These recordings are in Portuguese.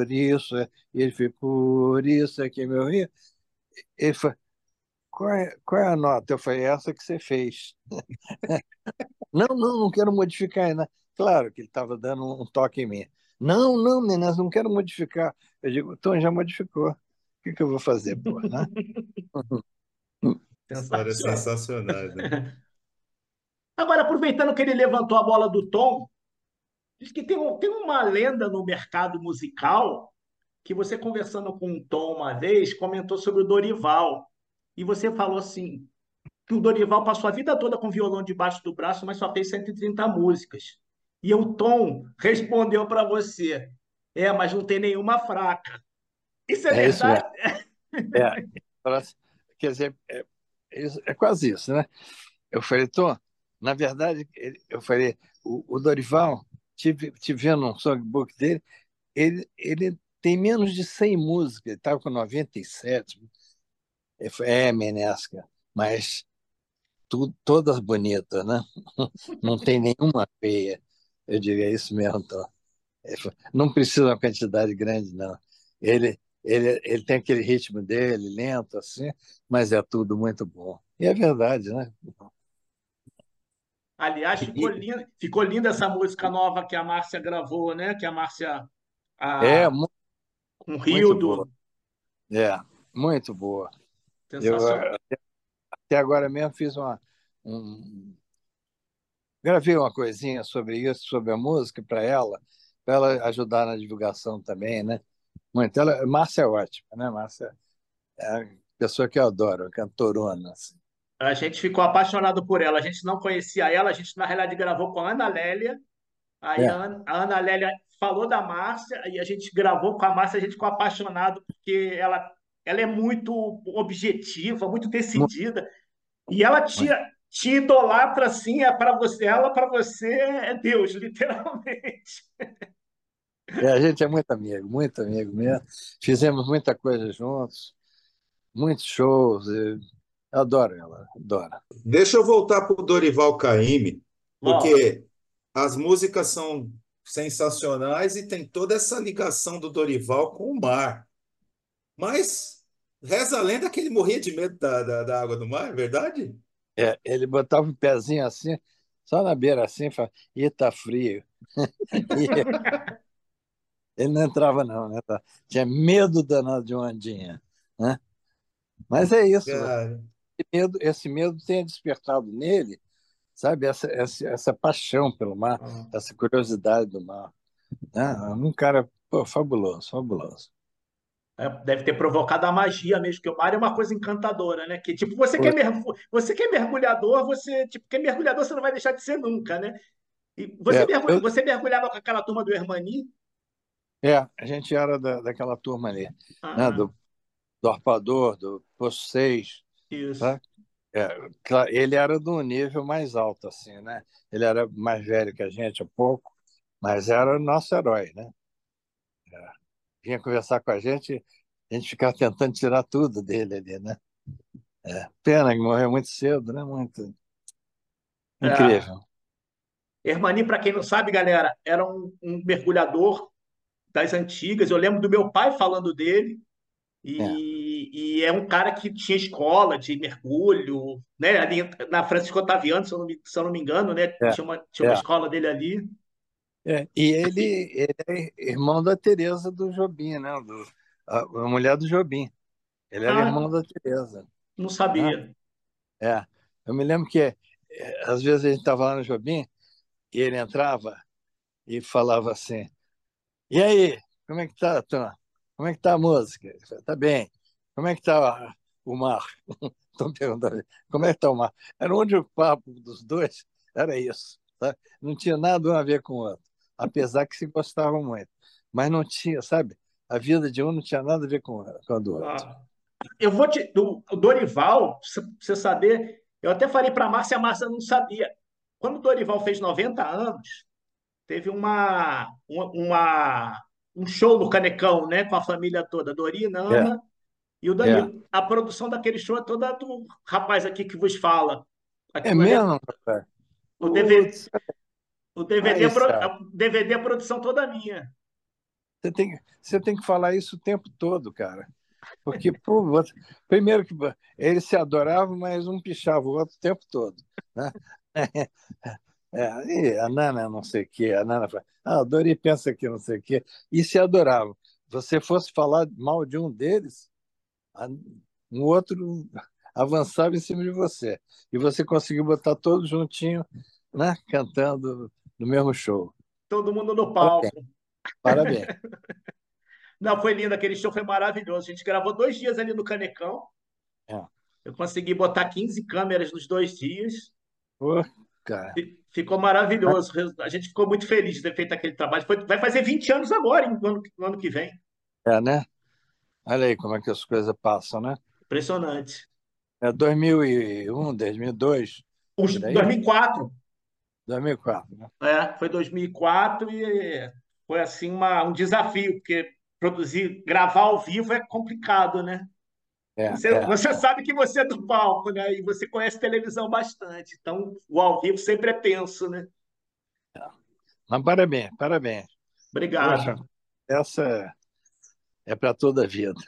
por isso, é, ele fez por isso é que meu rio. Ele falou, qual é, qual é a nota? Eu falei, essa que você fez. não, não, não quero modificar ainda. Claro que ele estava dando um toque em mim. Não, não, meninas, não quero modificar. Eu digo, então já modificou. O que, que eu vou fazer, pô, né? Histórias sensacionais, né? Agora, aproveitando que ele levantou a bola do Tom, diz que tem, um, tem uma lenda no mercado musical que você conversando com o Tom uma vez comentou sobre o Dorival. E você falou assim, que o Dorival passou a vida toda com violão debaixo do braço, mas só fez 130 músicas. E o Tom respondeu para você: É, mas não tem nenhuma fraca. Isso é, é verdade? Isso é. Quer dizer, é, é, quase isso, né? Eu falei, Tom, na verdade, eu falei, o, o Dorival, tive, tive vendo um songbook dele, ele, ele tem menos de 100 músicas, ele estava com 97. É, Menesca, mas tu, todas bonitas, né? Não tem nenhuma feia. Eu é isso mesmo, Tom. Não precisa uma quantidade grande, não. Ele, ele, ele tem aquele ritmo dele, lento, assim, mas é tudo muito bom. E é verdade, né? Aliás, ficou, e... linda, ficou linda essa música nova que a Márcia gravou, né? Que a Márcia. A... É, muito, com o Rio do. Boa. É, muito boa. Eu, até agora mesmo fiz uma, um, Gravei uma coisinha sobre isso, sobre a música para ela, para ela ajudar na divulgação também, né? Muito. Ela, Márcia é ótima, né? Márcia é a pessoa que eu adoro, cantorona. Assim. A gente ficou apaixonado por ela. A gente não conhecia ela, a gente, na realidade, gravou com a Ana Lélia. Aí é. a, Ana, a Ana Lélia falou da Márcia e a gente gravou com a Márcia, a gente ficou apaixonado porque ela, ela é muito objetiva, muito decidida. E ela tinha, te idolatra assim, é para você, ela para você é Deus, literalmente. É, a gente é muito amigo, muito amigo mesmo. Fizemos muita coisa juntos, muitos shows. Eu adoro ela, adoro. Deixa eu voltar para o Dorival Caymmi, porque oh. as músicas são sensacionais e tem toda essa ligação do Dorival com o mar. Mas reza a lenda que ele morria de medo da, da, da água do mar, é verdade? É, ele botava o um pezinho assim, só na beira assim, e falava, ih, tá frio. ele não entrava não, né? Tinha medo danado de uma andinha, né? Mas é isso. Esse medo, esse medo tem despertado nele, sabe, essa, essa, essa paixão pelo mar, uhum. essa curiosidade do mar. Né? Um cara pô, fabuloso, fabuloso. É, deve ter provocado a magia mesmo, porque o mar é uma coisa encantadora, né? Que tipo, você que é, mer... você que é mergulhador, você, tipo, que é mergulhador, você não vai deixar de ser nunca, né? E você, é, mergulha... eu... você mergulhava com aquela turma do Hermani? É, a gente era da, daquela turma ali, ah, né? Do, do Arpador, do Poço 6. Isso. Tá? É, ele era do nível mais alto, assim, né? Ele era mais velho que a gente, um pouco, mas era o nosso herói, né? vinha conversar com a gente, a gente ficava tentando tirar tudo dele ali, né? É, pena que morreu muito cedo, né? Muito é. incrível. É. Hermani, para quem não sabe, galera, era um, um, mergulhador das antigas. Eu lembro do meu pai falando dele. E é. e é, um cara que tinha escola de mergulho, né? Ali na Francisco Otaviano, se eu não me, se eu não me engano, né? É. Tinha, uma, tinha uma é. escola dele ali. É, e ele, ele é irmão da Teresa do Jobim, né? Do, a, a mulher do Jobim. Ele era ah, irmão da Teresa. Não sabia. Né? É. Eu me lembro que é, às vezes a gente estava lá no Jobim e ele entrava e falava assim: E aí, como é que tá, Tom? Como é que tá a música? Tá bem. Como é que tá o mar? Estão perguntando, como é que tá o mar? Era onde o papo dos dois era isso. Tá? Não tinha nada a ver com o outro apesar que se gostavam muito. Mas não tinha, sabe? A vida de um não tinha nada a ver com, a do outro. Ah, eu vou te. Do, Dorival, pra você saber, eu até falei para a Márcia, a Márcia não sabia. Quando o Dorival fez 90 anos, teve uma, uma, um show no Canecão, né? Com a família toda, Dorina, Ana é. e o Danilo. É. A produção daquele show é toda do rapaz aqui que vos fala. Aqui é mesmo, rapaz? O DVD, o DVD, é pro... DVD é a produção toda minha. Você tem, você tem que falar isso o tempo todo, cara. Porque, pô, você, primeiro que eles se adoravam, mas um pichava o outro o tempo todo. Né? É, e a Nana não sei o quê, a Nana fala, ah, a Dori pensa que não sei o quê, e se adoravam. Você fosse falar mal de um deles, um outro avançava em cima de você. E você conseguiu botar todos juntinho, né, cantando no mesmo show. Todo mundo no palco. Parabéns. Parabéns. Não, foi lindo, aquele show foi maravilhoso. A gente gravou dois dias ali no Canecão. É. Eu consegui botar 15 câmeras nos dois dias. Pô, cara. Ficou maravilhoso. A gente ficou muito feliz de ter feito aquele trabalho. Vai fazer 20 anos agora, no ano, no ano que vem. É, né? Olha aí como é que as coisas passam, né? Impressionante. É 2001, 2002. Os, 2004. 2004, né? É, foi 2004 e foi assim uma, um desafio, porque produzir, gravar ao vivo é complicado, né? É, você, é. você, sabe que você é do palco, né? E você conhece televisão bastante. Então, o ao vivo sempre é tenso, né? É. Mas parabéns, parabéns. Obrigado. Poxa, essa é para toda a vida.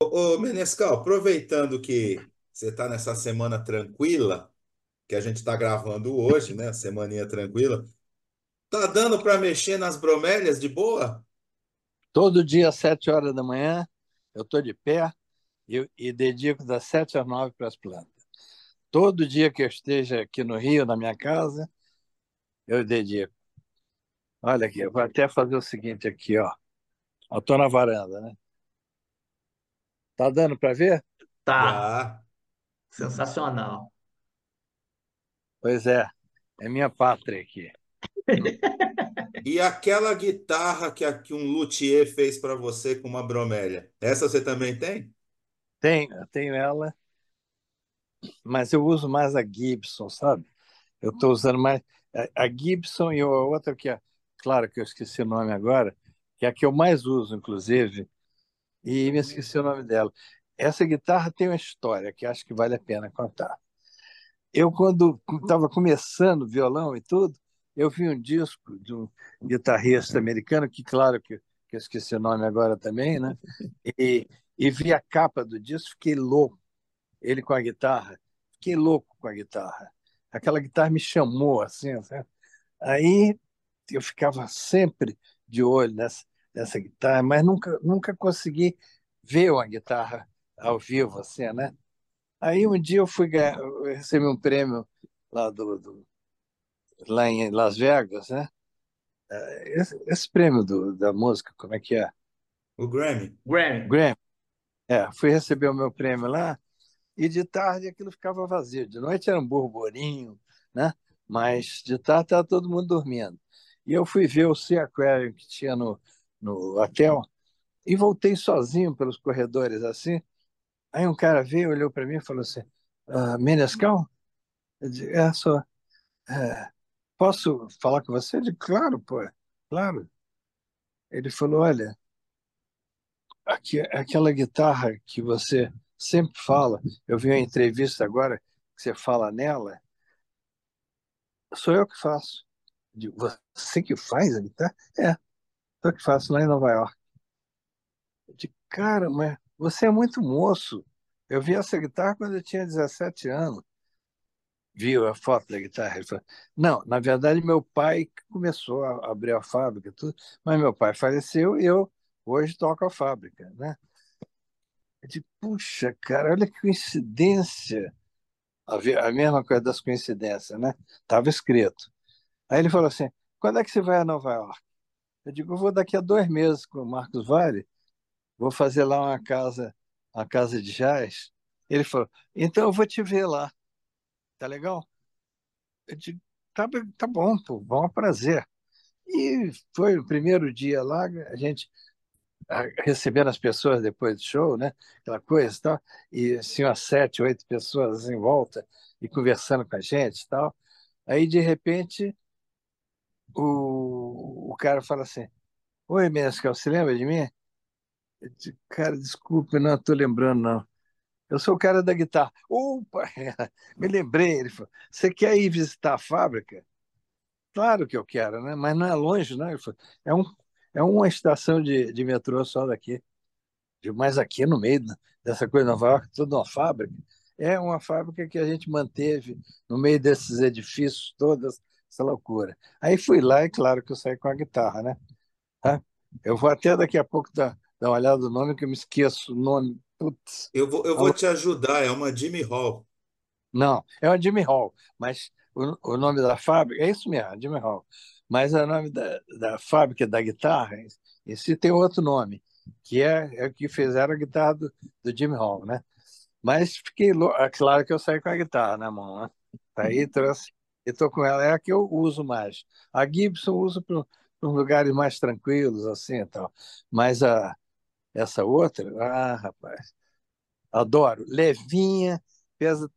Ô, ô, Menescal, aproveitando que você está nessa semana tranquila, que a gente está gravando hoje, né? Semaninha tranquila. Tá dando para mexer nas bromélias de boa? Todo dia, às sete horas da manhã, eu estou de pé e, e dedico das sete às nove para as plantas. Todo dia que eu esteja aqui no Rio, na minha casa, eu dedico. Olha aqui, eu vou até fazer o seguinte aqui, ó. Eu estou na varanda, né? Tá dando para ver? Tá. Ah. Sensacional. Pois é, é minha pátria aqui. E aquela guitarra que, que um luthier fez para você com uma bromélia, essa você também tem? Tenho, tenho ela, mas eu uso mais a Gibson, sabe? Eu estou usando mais a Gibson e a outra que é, claro que eu esqueci o nome agora, que é a que eu mais uso, inclusive, e me esqueci o nome dela. Essa guitarra tem uma história que acho que vale a pena contar. Eu, quando estava começando violão e tudo, eu vi um disco de um guitarrista americano, que claro que, que eu esqueci o nome agora também, né? E, e vi a capa do disco, fiquei louco. Ele com a guitarra, fiquei louco com a guitarra. Aquela guitarra me chamou assim, sabe? Aí eu ficava sempre de olho nessa, nessa guitarra, mas nunca, nunca consegui ver uma guitarra ao vivo, assim, né? Aí um dia eu fui ganhar, eu recebi um prêmio lá do, do lá em Las Vegas, né? É, esse, esse prêmio do, da música, como é que é? O Grammy. Grammy. Grammy. É, fui receber o meu prêmio lá e de tarde aquilo ficava vazio. De noite era um burburinho, né? Mas de tarde estava todo mundo dormindo. E eu fui ver o Sea Aquarium que tinha no, no hotel e voltei sozinho pelos corredores assim. Aí um cara veio, olhou para mim e falou assim: ah, Menescal? Eu disse: É, sou. É, posso falar com você? Eu disse: Claro, pô, claro. Ele falou: Olha, aquela guitarra que você sempre fala, eu vi uma entrevista agora que você fala nela, sou eu que faço. Você que faz a guitarra? É, sou eu que faço lá em Nova York. Digo, cara, mas você é muito moço. Eu vi essa guitarra quando eu tinha 17 anos. Viu a foto da guitarra? Ele falou, não, na verdade, meu pai começou a abrir a fábrica, tudo, mas meu pai faleceu e eu hoje toco a fábrica. Né? Disse, puxa, cara, olha que coincidência. A mesma coisa das coincidências, né? Estava escrito. Aí ele falou assim: quando é que você vai a Nova York? Eu digo, eu vou daqui a dois meses com o Marcos Vale vou fazer lá uma casa, uma casa de jazz. Ele falou, então eu vou te ver lá. Tá legal? Eu digo, tá, tá bom, pô, bom prazer. E foi o primeiro dia lá, a gente recebendo as pessoas depois do show, né? Aquela coisa e tal. E assim, umas sete, oito pessoas em volta e conversando com a gente e tal. Aí, de repente, o, o cara fala assim: Oi, Mescal, você lembra de mim? cara, desculpe, não estou lembrando, não. Eu sou o cara da guitarra. Opa, me lembrei. Ele falou, você quer ir visitar a fábrica? Claro que eu quero, né? mas não é longe, não. Ele falou, é, um, é uma estação de, de metrô só daqui. Mas aqui no meio dessa coisa Nova York, tudo uma fábrica. É uma fábrica que a gente manteve no meio desses edifícios, toda essa loucura. Aí fui lá e claro que eu saí com a guitarra, né? Eu vou até daqui a pouco dar, dar uma olhada no nome, que eu me esqueço o nome. Putz. Eu vou, eu vou te ajudar, é uma Jimmy Hall. Não, é uma Jimmy Hall, mas o, o nome da fábrica é isso mesmo, Jimmy Hall. Mas o nome da, da fábrica da guitarra, em si tem outro nome, que é, é o que fizeram a guitarra do, do Jimmy Hall, né? Mas fiquei. É claro que eu saí com a guitarra na mão, né? Aí trouxe e estou com ela. É a que eu uso mais. A Gibson eu uso para uns lugares mais tranquilos, assim e tal. Mas a, essa outra, ah, rapaz, adoro. Levinha, pesa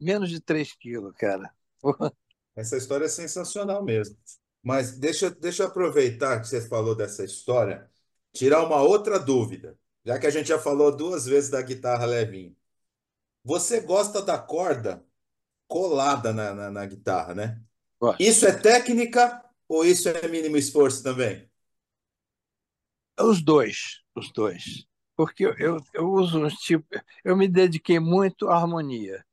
menos de 3 quilos, cara. Essa história é sensacional mesmo. Mas deixa, deixa eu aproveitar que você falou dessa história, tirar uma outra dúvida, já que a gente já falou duas vezes da guitarra levinha. Você gosta da corda colada na, na, na guitarra, né? Isso é técnica ou isso é mínimo esforço também? Os dois, os dois. Porque eu, eu, eu uso um tipo. Eu me dediquei muito à harmonia,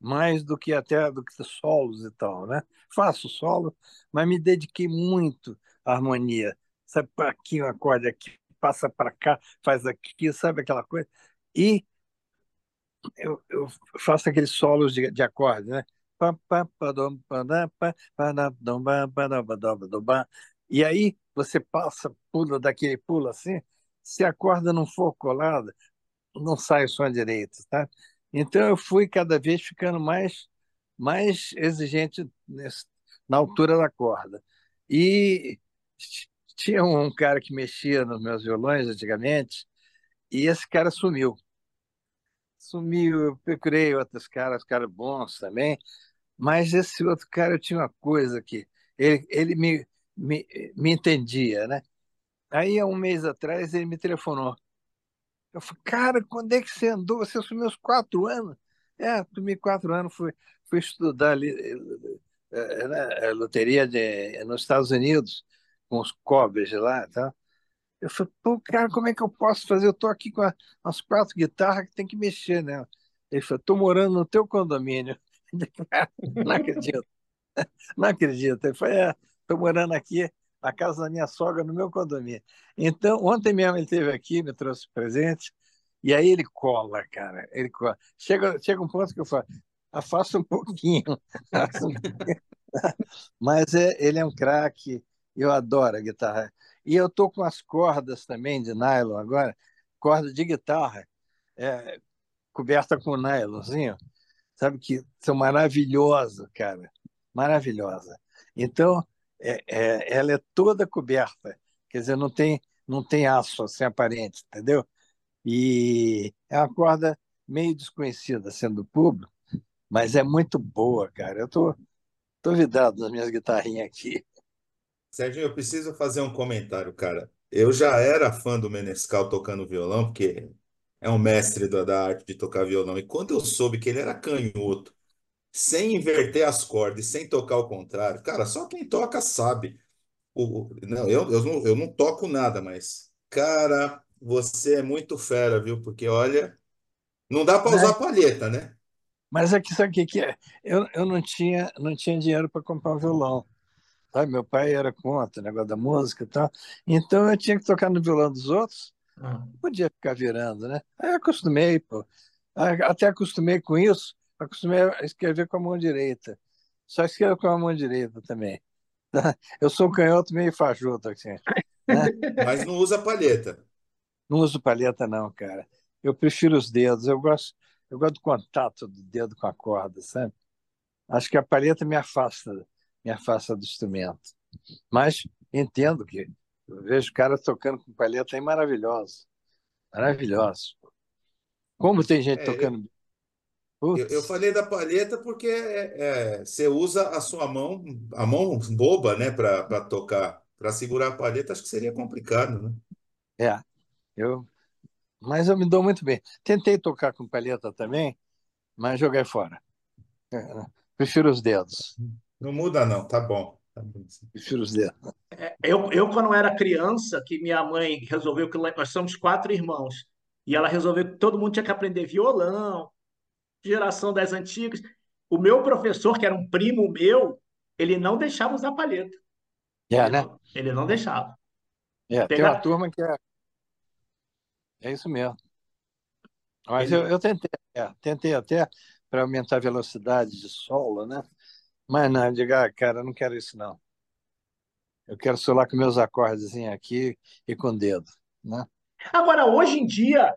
mais do que até do que solos e tal, né? Faço solo, mas me dediquei muito à harmonia. Sabe, aqui uma corda aqui, passa para cá, faz aqui, sabe aquela coisa? E eu, eu faço aqueles solos de, de acorde, né? E aí você passa, pula daquele pulo assim, se a corda não for colada, não sai o som direito, tá? Então eu fui cada vez ficando mais mais exigente na altura da corda. E tinha um cara que mexia nos meus violões antigamente, e esse cara sumiu. Sumiu, eu procurei outros caras, caras bons também, mas esse outro cara eu tinha uma coisa que ele, ele me, me, me entendia, né? Aí, há um mês atrás, ele me telefonou. Eu falei, cara, quando é que você andou? Você assumiu os quatro anos? É, assumi quatro anos, fui, fui estudar ali, é, né, loteria de, nos Estados Unidos, com os cobres lá, tá? Eu falei, pô, cara, como é que eu posso fazer? Eu tô aqui com a, as quatro guitarras que tem que mexer nela. Ele falou, tô morando no teu condomínio. Não acredito. Não acredito. Ele falou, é, tô morando aqui na casa da minha sogra, no meu condomínio. Então, ontem mesmo ele esteve aqui, me trouxe presente, e aí ele cola, cara. Ele cola. Chega, chega um ponto que eu falo, afasta um pouquinho. Mas é, ele é um craque, eu adoro a guitarra. E eu tô com as cordas também de nylon agora, corda de guitarra, é, coberta com nylonzinho, sabe que são maravilhosas, cara, maravilhosa. Então, é, é, ela é toda coberta, quer dizer, não tem não tem aço assim aparente, entendeu? E é uma corda meio desconhecida sendo público, mas é muito boa, cara. Eu tô tô vidrado nas minhas guitarrinhas aqui. Sérgio, eu preciso fazer um comentário, cara. Eu já era fã do Menescal tocando violão, porque é um mestre da, da arte de tocar violão. E quando eu soube que ele era canhoto, sem inverter as cordas, sem tocar ao contrário, cara, só quem toca sabe. O, não, eu, eu, não, eu não toco nada, mas, cara, você é muito fera, viu? Porque, olha, não dá para usar palheta, né? Mas aqui, sabe o que, que é? Eu, eu não, tinha, não tinha dinheiro para comprar um violão. Sabe? Meu pai era contra o negócio da música e tal. Então eu tinha que tocar no violão dos outros não podia ficar virando, né? Aí eu acostumei, pô. Até acostumei com isso, acostumei a escrever com a mão direita. Só escrevo com a mão direita também. Eu sou um canhoto meio fajuto, assim. Né? Mas não usa palheta. Não uso palheta, não, cara. Eu prefiro os dedos. Eu gosto, eu gosto do contato do dedo com a corda, sabe? Acho que a palheta me afasta, me afasta do instrumento. Mas entendo que eu vejo caras tocando com palheta aí maravilhosos. Maravilhosos. Como tem gente é, tocando. Eu, eu, eu, falei da palheta porque é, é, você usa a sua mão, a mão boba, né, para tocar. Para segurar a palheta, acho que seria complicado, né? É, eu. Mas eu me dou muito bem. Tentei tocar com palheta também, mas joguei fora. É, prefiro os dedos. Não muda, não, tá bom. Prefiro os dedos. É, eu, eu, quando era criança, que minha mãe resolveu que nós somos quatro irmãos, e ela resolveu que todo mundo tinha que aprender violão, geração das antigas. O meu professor, que era um primo meu, ele não deixava usar palheta. É, ele, né? não, ele não deixava. É, tem uma turma que é. É isso mesmo. Mas eu, eu tentei, é, tentei até para aumentar a velocidade de solo, né? Mas não, diga, ah, cara, eu não quero isso não. Eu quero solar com meus acordes aqui e com o dedo, né? Agora, hoje em dia,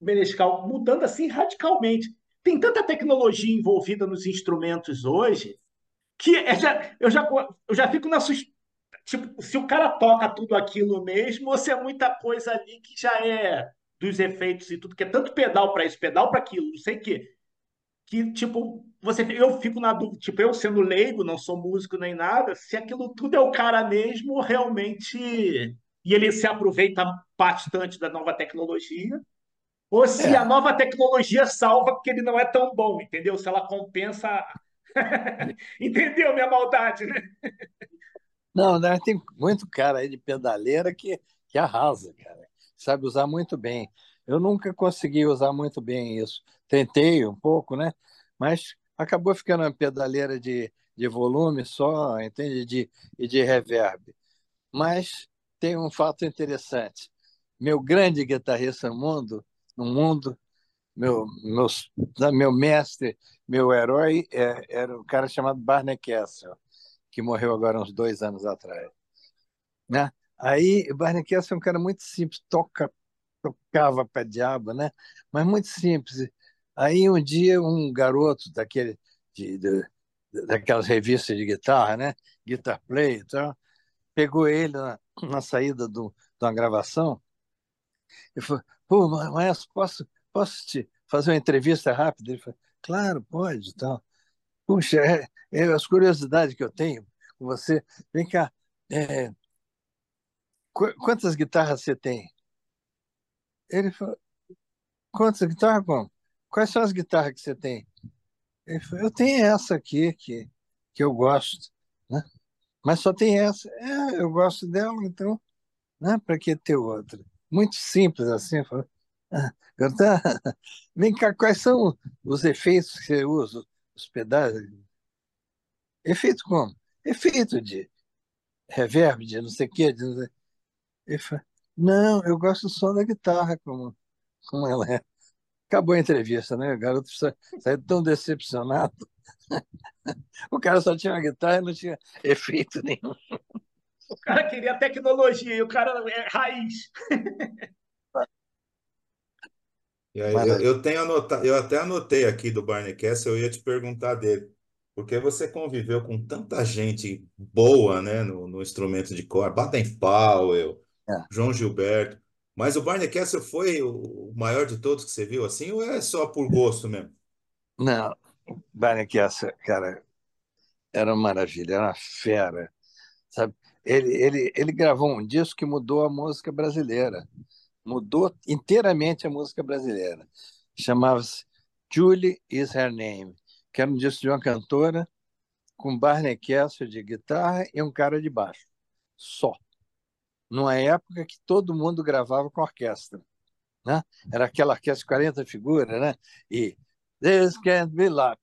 Benescal, mudando assim radicalmente, tem tanta tecnologia envolvida nos instrumentos hoje que é já, eu, já, eu já fico na. Tipo, se o cara toca tudo aquilo mesmo, ou se é muita coisa ali que já é dos efeitos e tudo, que é tanto pedal para isso, pedal para aquilo, não sei o quê. Que, tipo, você, eu fico na dúvida, tipo, eu sendo leigo, não sou músico nem nada, se aquilo tudo é o cara mesmo realmente. E ele se aproveita bastante da nova tecnologia, ou se é. a nova tecnologia salva porque ele não é tão bom, entendeu? Se ela compensa. entendeu minha maldade, né? Não, né? tem muito cara aí de pedaleira que, que arrasa, cara. Sabe usar muito bem. Eu nunca consegui usar muito bem isso. Tentei um pouco, né? Mas acabou ficando uma pedaleira de, de volume só, entende? De, e de reverb. Mas tem um fato interessante. Meu grande guitarrista no mundo, no mundo meu, meu, meu mestre, meu herói, é, era um cara chamado Barney Kessel, que morreu agora uns dois anos atrás. Né? Aí, Barney Kessel é um cara muito simples, toca, tocava para diabo, né? mas muito simples. Aí, um dia, um garoto daquele, de, de, daquelas revistas de guitarra, né? Guitar Play e tal, pegou ele na, na saída do, de uma gravação e falou: Pô, maestro, posso posso te fazer uma entrevista rápida? Ele falou, claro, pode. Então, puxa, é, é as curiosidades que eu tenho com você. Vem cá, é, qu quantas guitarras você tem? Ele falou, quantas guitarras? Como? Quais são as guitarras que você tem? Ele falou, eu tenho essa aqui que, que eu gosto, né? Mas só tem essa. É, eu gosto dela, então, né? Para que ter outra? Muito simples assim. Falou, Cantar. Vem cá, quais são os efeitos que você usa? Os pedais? Efeito como? Efeito de reverb, de não sei o quê. De não, sei... Fala, não, eu gosto do som da guitarra, como, como ela é. Acabou a entrevista, né? O garoto saiu tão decepcionado. O cara só tinha uma guitarra e não tinha efeito nenhum. O cara queria tecnologia e o cara é raiz. eu, eu, tenho anotado, eu até anotei aqui do Barney Kessel, eu ia te perguntar dele, porque você conviveu com tanta gente boa, né, no, no instrumento de corda, Baden Powell, é. João Gilberto, mas o Barney Kessel foi o maior de todos que você viu assim, ou é só por gosto mesmo? Não, Barney Kessel, cara, era uma maravilha, era uma fera, sabe? Ele, ele, ele gravou um disco que mudou a música brasileira mudou inteiramente a música brasileira. Chamava-se Julie Is Her Name, que era um disco de uma cantora com Barney Kessel de guitarra e um cara de baixo, só. Numa época que todo mundo gravava com orquestra. Né? Era aquela orquestra de 40 figuras, né? E This can't be like.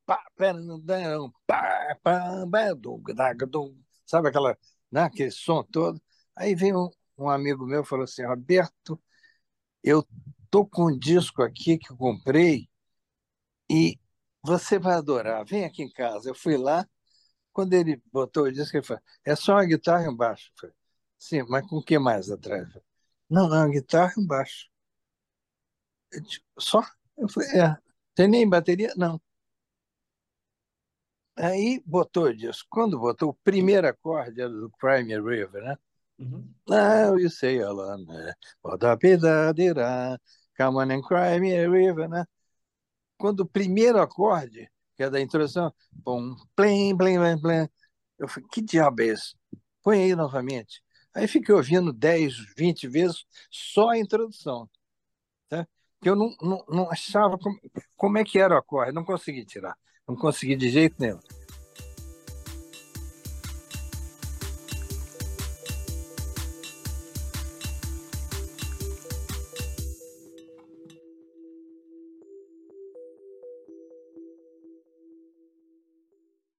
Sabe aquela, né? aquele som todo? Aí vem um, um amigo meu falou assim: Roberto, eu tô com um disco aqui que eu comprei e você vai adorar. Vem aqui em casa. Eu fui lá, quando ele botou o disco, ele falou: é só uma guitarra e um baixo. Eu falei, Sim, mas com o que mais atrás? Falei, não, não, uma guitarra e um baixo. Eu só? Eu falei: é. Tem nem bateria? Não. Aí botou o disco. Quando botou o primeiro acorde era do Crimea River, né? Now you say alone, come on and cry me a river, né? Quando o primeiro acorde, que é da introdução, pum, plim, plim, plim, plim, eu falei, que diabo é esse? Põe aí novamente. Aí fiquei ouvindo 10, 20 vezes só a introdução. Tá? Que eu não, não, não achava como, como é que era o acorde, não consegui tirar, não consegui de jeito nenhum.